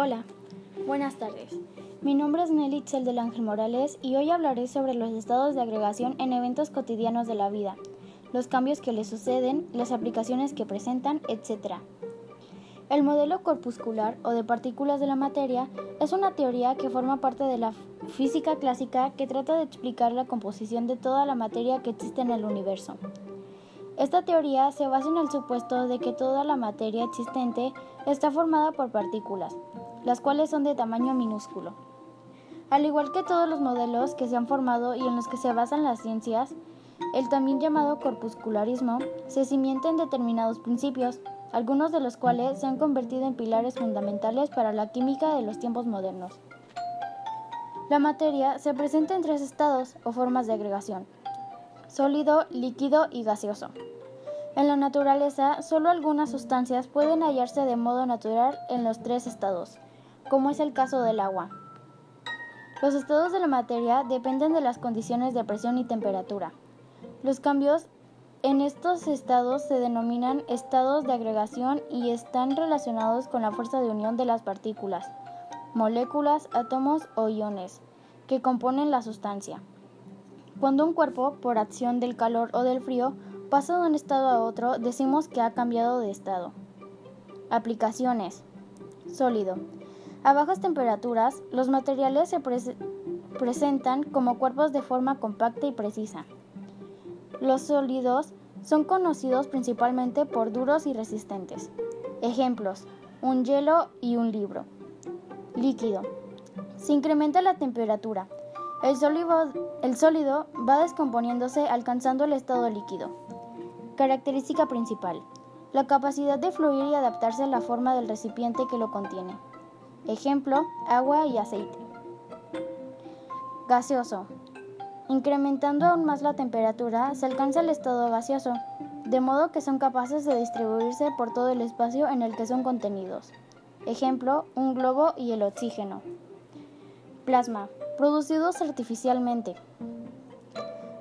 Hola, buenas tardes. Mi nombre es Nelly Itzel del Ángel Morales y hoy hablaré sobre los estados de agregación en eventos cotidianos de la vida, los cambios que le suceden, las aplicaciones que presentan, etc. El modelo corpuscular o de partículas de la materia es una teoría que forma parte de la física clásica que trata de explicar la composición de toda la materia que existe en el universo. Esta teoría se basa en el supuesto de que toda la materia existente está formada por partículas, las cuales son de tamaño minúsculo. Al igual que todos los modelos que se han formado y en los que se basan las ciencias, el también llamado corpuscularismo se cimienta en determinados principios, algunos de los cuales se han convertido en pilares fundamentales para la química de los tiempos modernos. La materia se presenta en tres estados o formas de agregación, sólido, líquido y gaseoso. En la naturaleza, solo algunas sustancias pueden hallarse de modo natural en los tres estados, como es el caso del agua. Los estados de la materia dependen de las condiciones de presión y temperatura. Los cambios en estos estados se denominan estados de agregación y están relacionados con la fuerza de unión de las partículas, moléculas, átomos o iones que componen la sustancia. Cuando un cuerpo, por acción del calor o del frío, pasa de un estado a otro, decimos que ha cambiado de estado. Aplicaciones. Sólido. A bajas temperaturas, los materiales se presentan como cuerpos de forma compacta y precisa. Los sólidos son conocidos principalmente por duros y resistentes. Ejemplos, un hielo y un libro. Líquido. Se incrementa la temperatura. El sólido, va descomponiéndose alcanzando el estado líquido. Característica principal. La capacidad de fluir y adaptarse a la forma del recipiente que lo contiene. Ejemplo, agua y aceite. Gaseoso. Incrementando aún más la temperatura, se alcanza el estado gaseoso, de modo que son capaces de distribuirse por todo el espacio en el que son contenidos. Ejemplo, un globo y el oxígeno. Plasma, producidos artificialmente.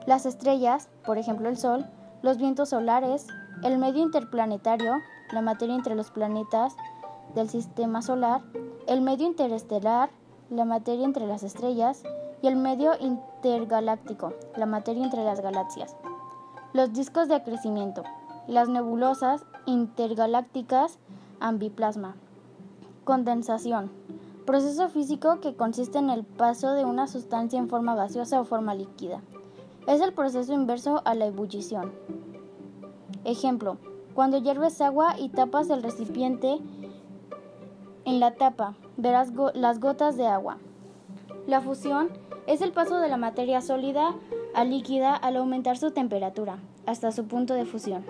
Las estrellas, por ejemplo el Sol, los vientos solares, el medio interplanetario, la materia entre los planetas del sistema solar, el medio interestelar, la materia entre las estrellas, y el medio intergaláctico, la materia entre las galaxias. Los discos de acrecimiento, las nebulosas intergalácticas, ambiplasma. Condensación, proceso físico que consiste en el paso de una sustancia en forma gaseosa o forma líquida. Es el proceso inverso a la ebullición. Ejemplo, cuando hierves agua y tapas el recipiente en la tapa, verás las gotas de agua. La fusión es el paso de la materia sólida a líquida al aumentar su temperatura, hasta su punto de fusión.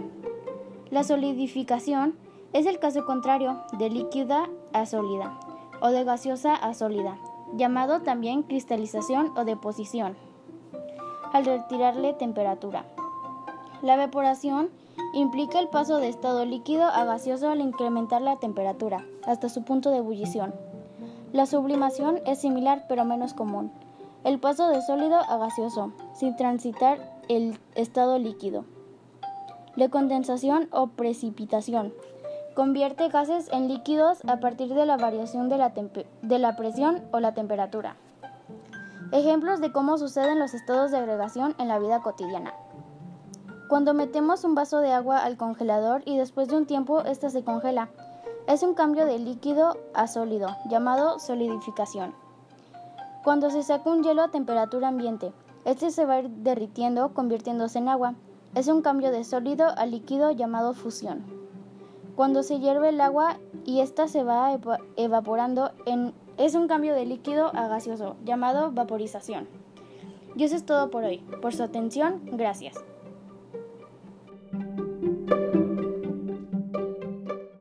La solidificación es el caso contrario de líquida a sólida o de gaseosa a sólida, llamado también cristalización o deposición, al retirarle temperatura. La evaporación implica el paso de estado líquido a gaseoso al incrementar la temperatura, hasta su punto de ebullición. La sublimación es similar pero menos común el paso de sólido a gaseoso, sin transitar el estado líquido. La condensación o precipitación convierte gases en líquidos a partir de la variación de la, presión o la temperatura. Ejemplos de cómo suceden los estados de agregación en la vida cotidiana. Cuando metemos un vaso de agua al congelador y después de un tiempo ésta se congela, es un cambio de líquido a sólido, llamado solidificación. Cuando se saca un hielo a temperatura ambiente, este se va a ir derritiendo, convirtiéndose en agua. Es un cambio de sólido a líquido llamado fusión. Cuando se hierve el agua y ésta se va evaporando, es un cambio de líquido a gaseoso, llamado vaporización. Y eso es todo por hoy. Por su atención, gracias.